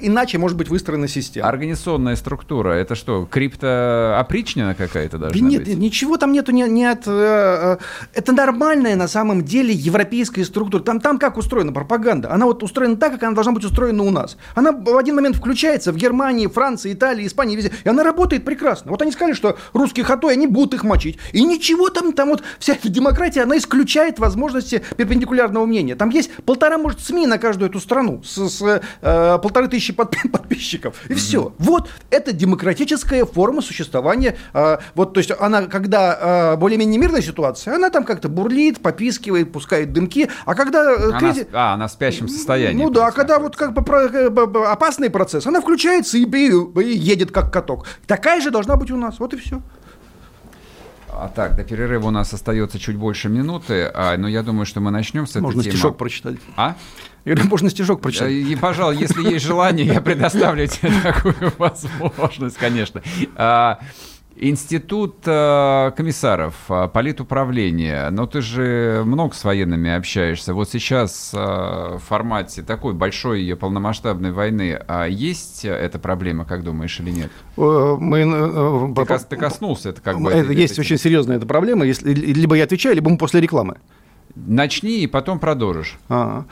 иначе может быть выстроена система. Организационная структура, это что, криптоопричнина какая-то даже? Нет, ничего там нету, не, не от... Это нормальная на самом деле европейская структура. Там, там как устроена пропаганда? Она вот устроена так, как она должна быть устроена у нас. Она в один момент включается в Германии, Франции, Италии, Испании, везде. И она работает прекрасно. Вот они сказали, что русские хатой, они будут их мочить. И ничего там, там вот вся эта демократия, она исключает возможности перпендикулярного мнения. Там есть полтора, может, СМИ на каждую эту страну с, с э, полторы тысячи подписчиков. И mm-hmm. все. Вот это демократическая форма существования. Э, вот, то есть она, когда э, более-менее мирная ситуация, она там как-то бурлит, попискивает, пускает дымки. А когда... Э, она, кризис... А, она в спящем состоянии. Ну да, а когда вот как бы про, опасный процесс, она включается и, и, и едет как каток. Такая же должна быть у нас. Вот и все. А так, до перерыва у нас остается чуть больше минуты, а, но я думаю, что мы начнем с этой Можно темы. стишок прочитать. А? Я говорю, можно стишок прочитать. И, пожалуй, если есть желание, я предоставлю тебе такую возможность, конечно. А, Институт э, комиссаров, э, политуправления, но ты же много с военными общаешься. Вот сейчас э, в формате такой большой полномасштабной войны а есть эта проблема, как думаешь, или нет? Мы, ты, кос, ты коснулся это как бы. Это, есть это, очень серьезная эта проблема. Если, либо я отвечаю, либо мы после рекламы. Начни и потом продолжишь. А-а.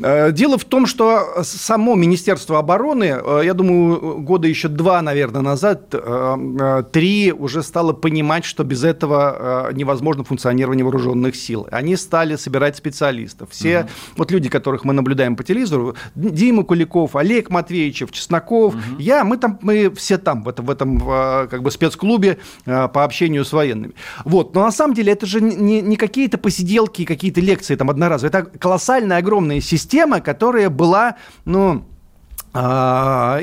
Э, дело в том, что само Министерство обороны, э, я думаю, года еще два, наверное, назад, э, три уже стало понимать, что без этого невозможно функционирование вооруженных сил. Они стали собирать специалистов. Все угу. вот люди, которых мы наблюдаем по телевизору, Дима Куликов, Олег Матвеевичев, Чесноков, угу. я, мы там, мы все там, в этом, в этом как бы спецклубе по общению с военными. Вот. Но на самом деле это же не, не какие-то посиделки, какие-то лекции там одноразовые. Это колоссальная, огромная система система, которая была, ну, э,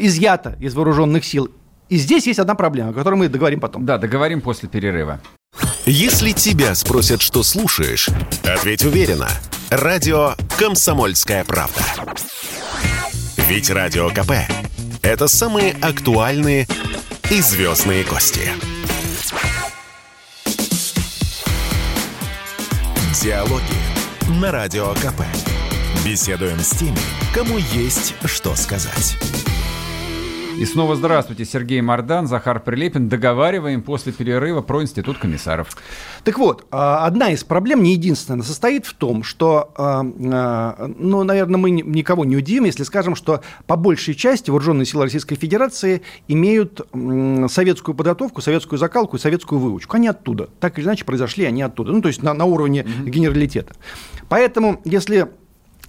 изъята из вооруженных сил. И здесь есть одна проблема, о которой мы договорим потом. Да, договорим после перерыва. Если тебя спросят, что слушаешь, ответь уверенно. Радио «Комсомольская правда». Ведь Радио КП – это самые актуальные и звездные гости. Диалоги на Радио КП. Беседуем с теми, кому есть что сказать. И снова здравствуйте, Сергей Мордан, Захар Прилепин. Договариваем после перерыва про Институт комиссаров. Так вот, а, одна из проблем, не единственная, состоит в том, что, а, а, ну, наверное, мы никого не удивим, если скажем, что по большей части вооруженные силы Российской Федерации имеют советскую подготовку, советскую закалку и советскую выучку. Они оттуда. Так или иначе произошли они оттуда. Ну, то есть на, на уровне mm-hmm. генералитета. Поэтому, если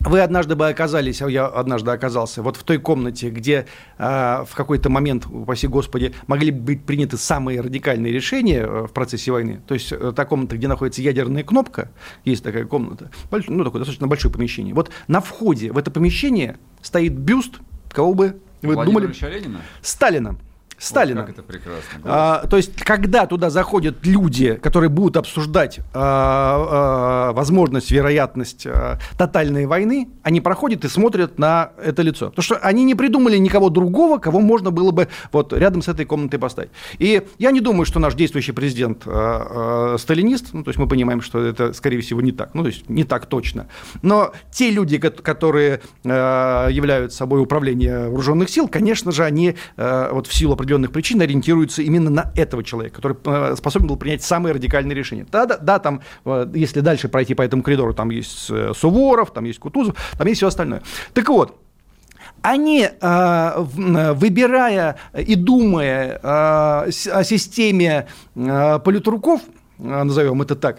вы однажды бы оказались, а я однажды оказался, вот в той комнате, где э, в какой-то момент, упаси Господи, могли быть приняты самые радикальные решения э, в процессе войны. То есть э, та комната, где находится ядерная кнопка, есть такая комната, больш, ну, такое достаточно большое помещение. Вот на входе в это помещение стоит бюст, кого бы вы Владимира думали? Ленина? Сталина. Сталина. Вот как это прекрасно. А, то есть, когда туда заходят люди, которые будут обсуждать а, а, возможность, вероятность а, тотальной войны, они проходят и смотрят на это лицо. Потому что они не придумали никого другого, кого можно было бы вот рядом с этой комнатой поставить. И я не думаю, что наш действующий президент а, а, сталинист, ну, то есть мы понимаем, что это, скорее всего, не так, ну, то есть не так точно. Но те люди, которые а, являются собой управление вооруженных сил, конечно же, они а, вот в силу определенных определенных причин ориентируются именно на этого человека, который э, способен был принять самые радикальные решения. Да, да, да, там, э, если дальше пройти по этому коридору, там есть э, Суворов, там есть Кутузов, там есть все остальное. Так вот, они, выбирая и думая о системе политруков, назовем это так,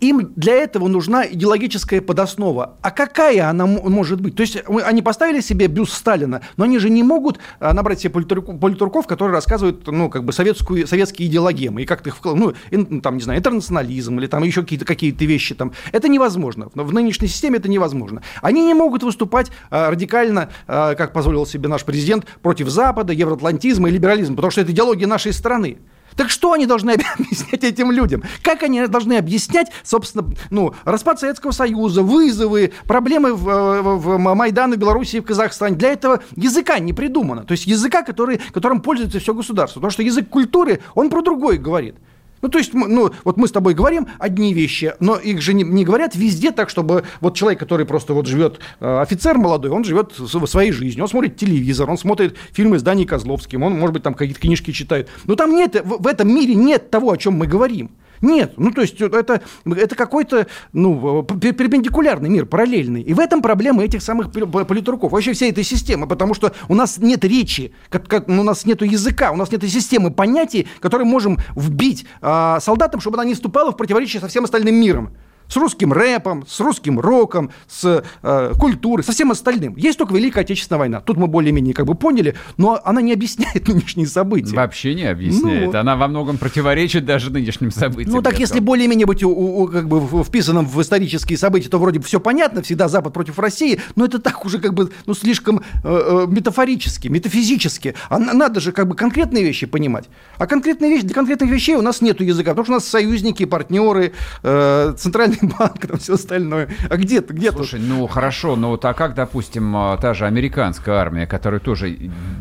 им для этого нужна идеологическая подоснова. А какая она может быть? То есть они поставили себе бюст Сталина, но они же не могут а, набрать себе политурков, которые рассказывают, ну, как бы советскую, советские идеологемы, и как-то их, ну, там, не знаю, интернационализм или там еще какие-то какие вещи там. Это невозможно. В нынешней системе это невозможно. Они не могут выступать а, радикально, а, как позволил себе наш президент, против Запада, евроатлантизма и либерализма, потому что это идеология нашей страны. Так что они должны объяснять этим людям? Как они должны объяснять, собственно, ну, распад Советского Союза, вызовы, проблемы в, в, в Майдане, в Белоруссии, в Казахстане? Для этого языка не придумано. То есть языка, который, которым пользуется все государство. Потому что язык культуры, он про другое говорит. Ну, то есть, ну, вот мы с тобой говорим одни вещи, но их же не, не говорят везде так, чтобы вот человек, который просто вот живет, э, офицер молодой, он живет своей жизнью, он смотрит телевизор, он смотрит фильмы с Даней Козловским, он, может быть, там какие-то книжки читает. Но там нет, в, в этом мире нет того, о чем мы говорим. Нет, ну то есть это, это какой-то ну, перпендикулярный мир, параллельный. И в этом проблема этих самых политруков, вообще всей этой системы, потому что у нас нет речи, как, как, у нас нет языка, у нас нет системы понятий, которые можем вбить э, солдатам, чтобы она не вступала в противоречие со всем остальным миром с русским рэпом, с русским роком, с э, культурой, со всем остальным. Есть только Великая Отечественная война. Тут мы более-менее как бы поняли, но она не объясняет нынешние события. Вообще не объясняет. Ну, она во многом противоречит даже нынешним событиям. Ну так если более-менее быть у, у, как бы вписанным в исторические события, то вроде бы все понятно, всегда Запад против России, но это так уже как бы ну, слишком э, э метафорически, метафизически. А надо же как бы конкретные вещи понимать. А конкретные вещи, для конкретных вещей у нас нет языка, потому что у нас союзники, партнеры, э, центральные Центральный банк, там все остальное. А где ты, где Слушай, тут? ну хорошо, но вот а как, допустим, а, та же американская армия, которая тоже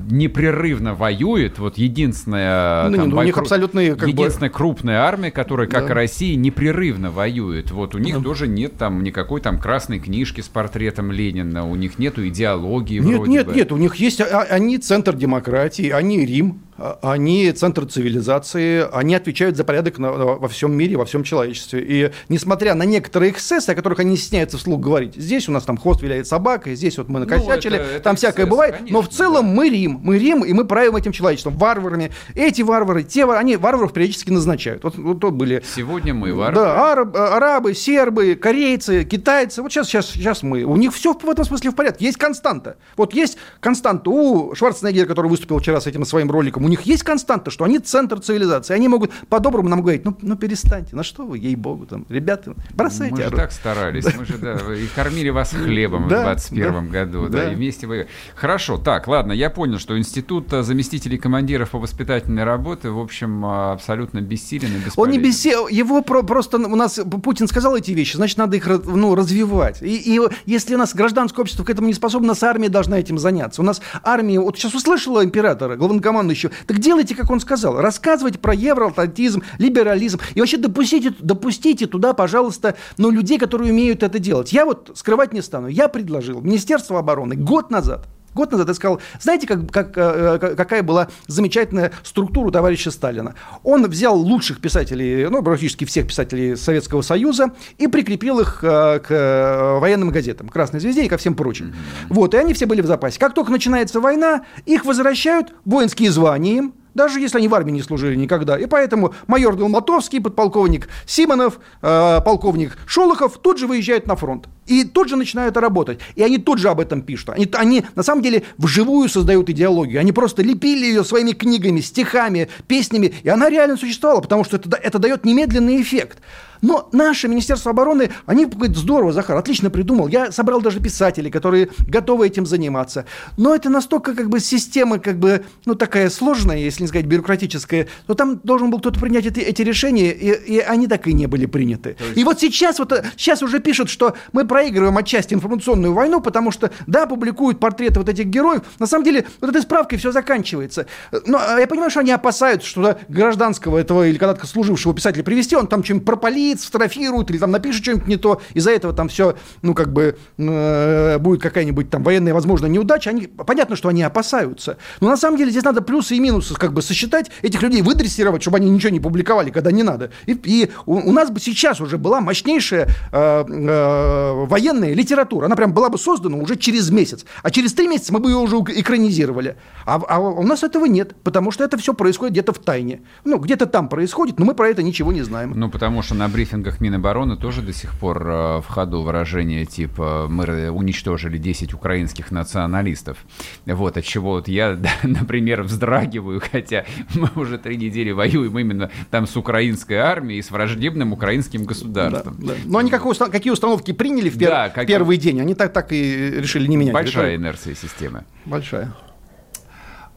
непрерывно воюет, вот единственная... Ну, там, ну, у них абсолютно... Единственная бы... крупная армия, которая, как да. и Россия, непрерывно воюет. Вот у них да. тоже нет там никакой там красной книжки с портретом Ленина, у них нету идеологии Нет, вроде нет, бы. нет, у них есть... А, они центр демократии, они Рим, а, они центр цивилизации, они отвечают за порядок на, во всем мире, во всем человечестве. И несмотря на некоторые эксцессы, о которых они не стесняются вслух говорить, здесь у нас там хвост виляет собака, здесь вот мы ну, накосячили, ну, это, это там эксцесс, всякое бывает, конечно, но в целом да. мы Рим, мы Рим, и мы правим этим человечеством, варварами. Эти варвары, те варвары, они варваров периодически назначают. Вот, вот то были... Сегодня мы варвары. Да, араб, арабы, сербы, корейцы, китайцы, вот сейчас, сейчас, сейчас мы. У них все в этом смысле в порядке. Есть константа. Вот есть константа у Шварценеггера, который выступил вчера с этим своим роликом, у них есть константа, что они центр цивилизации. Они могут по-доброму нам говорить, ну, ну перестаньте, на что вы, ей-богу, там, ребята, бросайте Мы же так старались, мы же, да, и кормили вас хлебом в 21 году, да, и вместе вы... Хорошо, так, ладно, я понял, что институт заместителей командиров по воспитательной работе, в общем, абсолютно бессилен и бесполезен. Он не бессилен, его просто, у нас Путин сказал эти вещи, значит, надо их ну, развивать. И, и если у нас гражданское общество к этому не способно, у нас армия должна этим заняться. У нас армия, вот сейчас услышала императора, главнокомандующего, так делайте, как он сказал. Рассказывайте про евроатлантизм, либерализм. И вообще допустите, допустите туда, пожалуйста, ну, людей, которые умеют это делать. Я вот скрывать не стану. Я предложил Министерство обороны год назад Год назад я сказал, знаете, как, как, э, какая была замечательная структура товарища Сталина? Он взял лучших писателей, ну, практически всех писателей Советского Союза и прикрепил их э, к э, военным газетам, «Красной звезде» и ко всем прочим. Mm-hmm. Вот, и они все были в запасе. Как только начинается война, их возвращают воинские звания им, даже если они в армии не служили никогда. И поэтому майор Долматовский, подполковник Симонов, э, полковник Шолохов тут же выезжают на фронт. И тут же начинают работать. И они тут же об этом пишут. Они, они на самом деле вживую создают идеологию. Они просто лепили ее своими книгами, стихами, песнями. И она реально существовала, потому что это, это дает немедленный эффект. Но наше Министерство обороны, они говорят, здорово, Захар, отлично придумал. Я собрал даже писателей, которые готовы этим заниматься. Но это настолько как бы система как бы, ну, такая сложная, если не сказать бюрократическая, то там должен был кто-то принять эти, эти решения, и, и они так и не были приняты. Есть... И вот сейчас, вот, сейчас уже пишут, что мы проигрываем отчасти информационную войну, потому что, да, публикуют портреты вот этих героев. На самом деле, вот этой справкой все заканчивается. Но а я понимаю, что они опасаются, что да, гражданского этого или когда-то служившего писателя привести, он там чем-нибудь пропалит, склеит, сфотографирует или там напишет что-нибудь не то, из-за этого там все, ну, как бы, э, будет какая-нибудь там военная, возможно, неудача, они, понятно, что они опасаются. Но на самом деле здесь надо плюсы и минусы как бы сосчитать, этих людей выдрессировать, чтобы они ничего не публиковали, когда не надо. И, и у, у нас бы сейчас уже была мощнейшая э, э, военная литература, она прям была бы создана уже через месяц, а через три месяца мы бы ее уже экранизировали. А, а у нас этого нет, потому что это все происходит где-то в тайне. Ну, где-то там происходит, но мы про это ничего не знаем. Ну, потому что на брифингах Минобороны тоже до сих пор э, в ходу выражение типа «мы уничтожили 10 украинских националистов». Вот, от чего вот я, например, вздрагиваю, хотя мы уже три недели воюем именно там с украинской армией и с враждебным украинским государством. Да, да. Но они как, какие установки приняли в пер... да, как... первый день, они так, так и решили не менять. Большая это... инерция системы. Большая.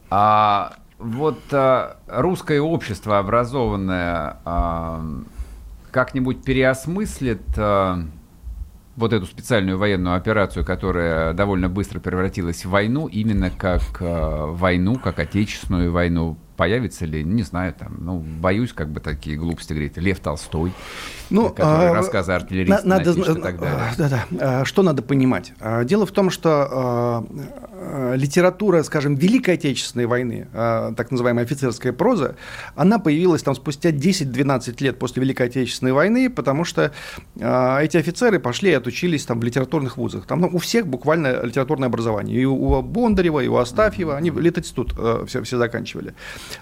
А вот а, русское общество образованное а, как-нибудь переосмыслит э, вот эту специальную военную операцию, которая довольно быстро превратилась в войну, именно как э, войну, как отечественную войну, появится ли, не знаю, там, ну, боюсь, как бы такие глупости говорить, Лев Толстой, ну, который а, рассказы артиллериста надо, напишет и так далее. Да, да. А, что надо понимать? А, дело в том, что а, литература, скажем, Великой Отечественной войны, так называемая офицерская проза, она появилась там спустя 10-12 лет после Великой Отечественной войны, потому что эти офицеры пошли и отучились там в литературных вузах. Там ну, у всех буквально литературное образование. И у Бондарева, и у Астафьева, они литинститут все, все заканчивали.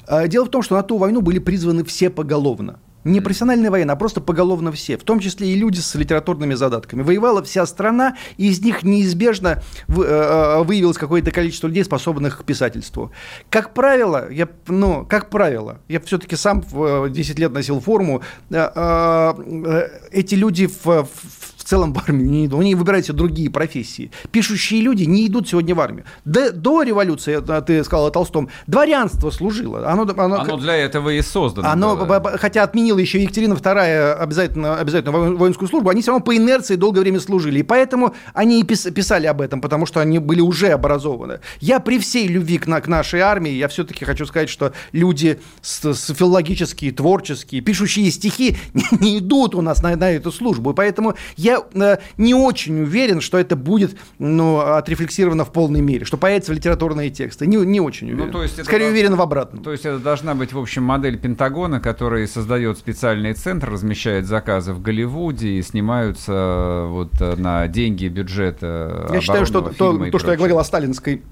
А, дело в том, что на ту войну были призваны все поголовно. Не профессиональная война, а просто поголовно все, в том числе и люди с литературными задатками. Воевала вся страна, и из них неизбежно э, э, выявилось какое-то количество людей, способных к писательству. Как правило, я, ну, как правило, я все-таки сам 10 лет носил форму, э, эти люди в, в целом в армию не идут. Они выбирают себе другие профессии. Пишущие люди не идут сегодня в армию. До, до революции, ты сказал о Толстом, дворянство служило. Оно, оно, оно для этого и создано. Оно, было. Хотя отменила еще Екатерина II обязательно, обязательно воинскую службу, они все равно по инерции долгое время служили. И поэтому они и писали об этом, потому что они были уже образованы. Я при всей любви к, к нашей армии, я все-таки хочу сказать, что люди с, с филологические, творческие, пишущие стихи не, не идут у нас на, на эту службу. И поэтому я не, э, не очень уверен, что это будет ну, отрефлексировано в полной мере, что появятся литературные тексты. Не, не очень ну, уверен. Ну, то есть Скорее это, уверен в обратном. То есть это должна быть, в общем, модель Пентагона, который создает специальный центр, размещает заказы в Голливуде и снимаются э, вот э, на деньги бюджета Я считаю, что то, то что я говорил о сталинской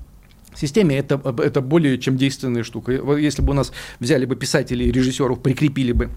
системе это, это более чем действенная штука. Если бы у нас взяли бы писателей и режиссеров, прикрепили бы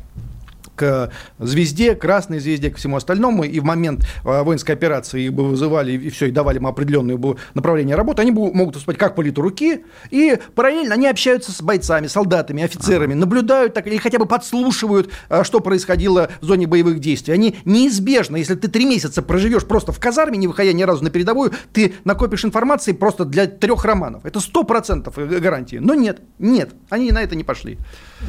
к звезде, красной звезде, ко всему остальному, и в момент э, воинской операции их бы вызывали, и все, и давали им определенное направление работы, они могут выступать как политруки, и параллельно они общаются с бойцами, солдатами, офицерами, наблюдают так, или хотя бы подслушивают, э, что происходило в зоне боевых действий. Они неизбежно, если ты три месяца проживешь просто в казарме, не выходя ни разу на передовую, ты накопишь информации просто для трех романов. Это сто процентов гарантии. Но нет, нет, они на это не пошли.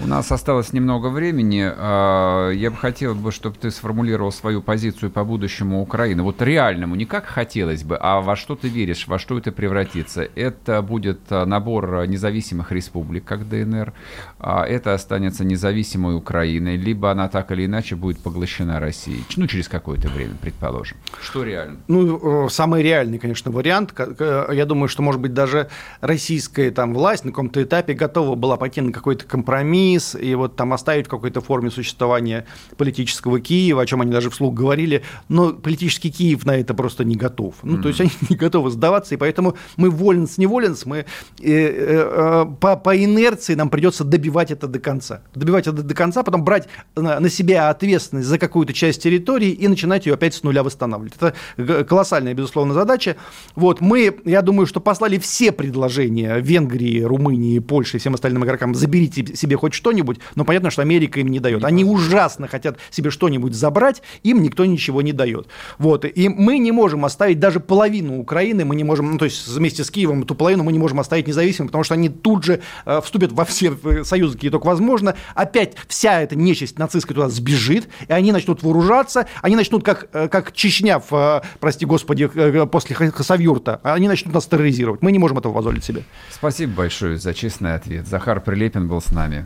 У нас осталось немного времени. А, я бы хотел, бы, чтобы ты сформулировал свою позицию по будущему Украины. Вот реальному, не как хотелось бы, а во что ты веришь, во что это превратится. Это будет а, набор независимых республик, как ДНР. А, это останется независимой Украиной. Либо она так или иначе будет поглощена Россией. Ну, через какое-то время, предположим. Что реально? Ну, э, самый реальный, конечно, вариант. Я думаю, что, может быть, даже российская там власть на каком-то этапе готова была пойти на какой-то компромисс компромисс и вот там оставить в какой-то форме существования политического Киева, о чем они даже вслух говорили, но политический Киев на это просто не готов. Ну, mm-hmm. то есть они не готовы сдаваться, и поэтому мы воленс не воленс, мы э, э, по, по инерции нам придется добивать это до конца. Добивать это до конца, потом брать на, на себя ответственность за какую-то часть территории и начинать ее опять с нуля восстанавливать. Это колоссальная, безусловно, задача. Вот мы, я думаю, что послали все предложения Венгрии, Румынии, Польше и всем остальным игрокам, заберите себе хоть хоть что-нибудь, но понятно, что Америка им не дает. Они ужасно хотят себе что-нибудь забрать, им никто ничего не дает. Вот. И мы не можем оставить даже половину Украины, мы не можем, ну, то есть вместе с Киевом эту половину мы не можем оставить независимой, потому что они тут же э, вступят во все союзы, какие только возможно. Опять вся эта нечисть нацистская туда сбежит, и они начнут вооружаться, они начнут, как, э, как Чечня, в, э, прости господи, э, после Хасавюрта, они начнут нас терроризировать. Мы не можем этого позволить себе. Спасибо большое за честный ответ. Захар Прилепин был с нами.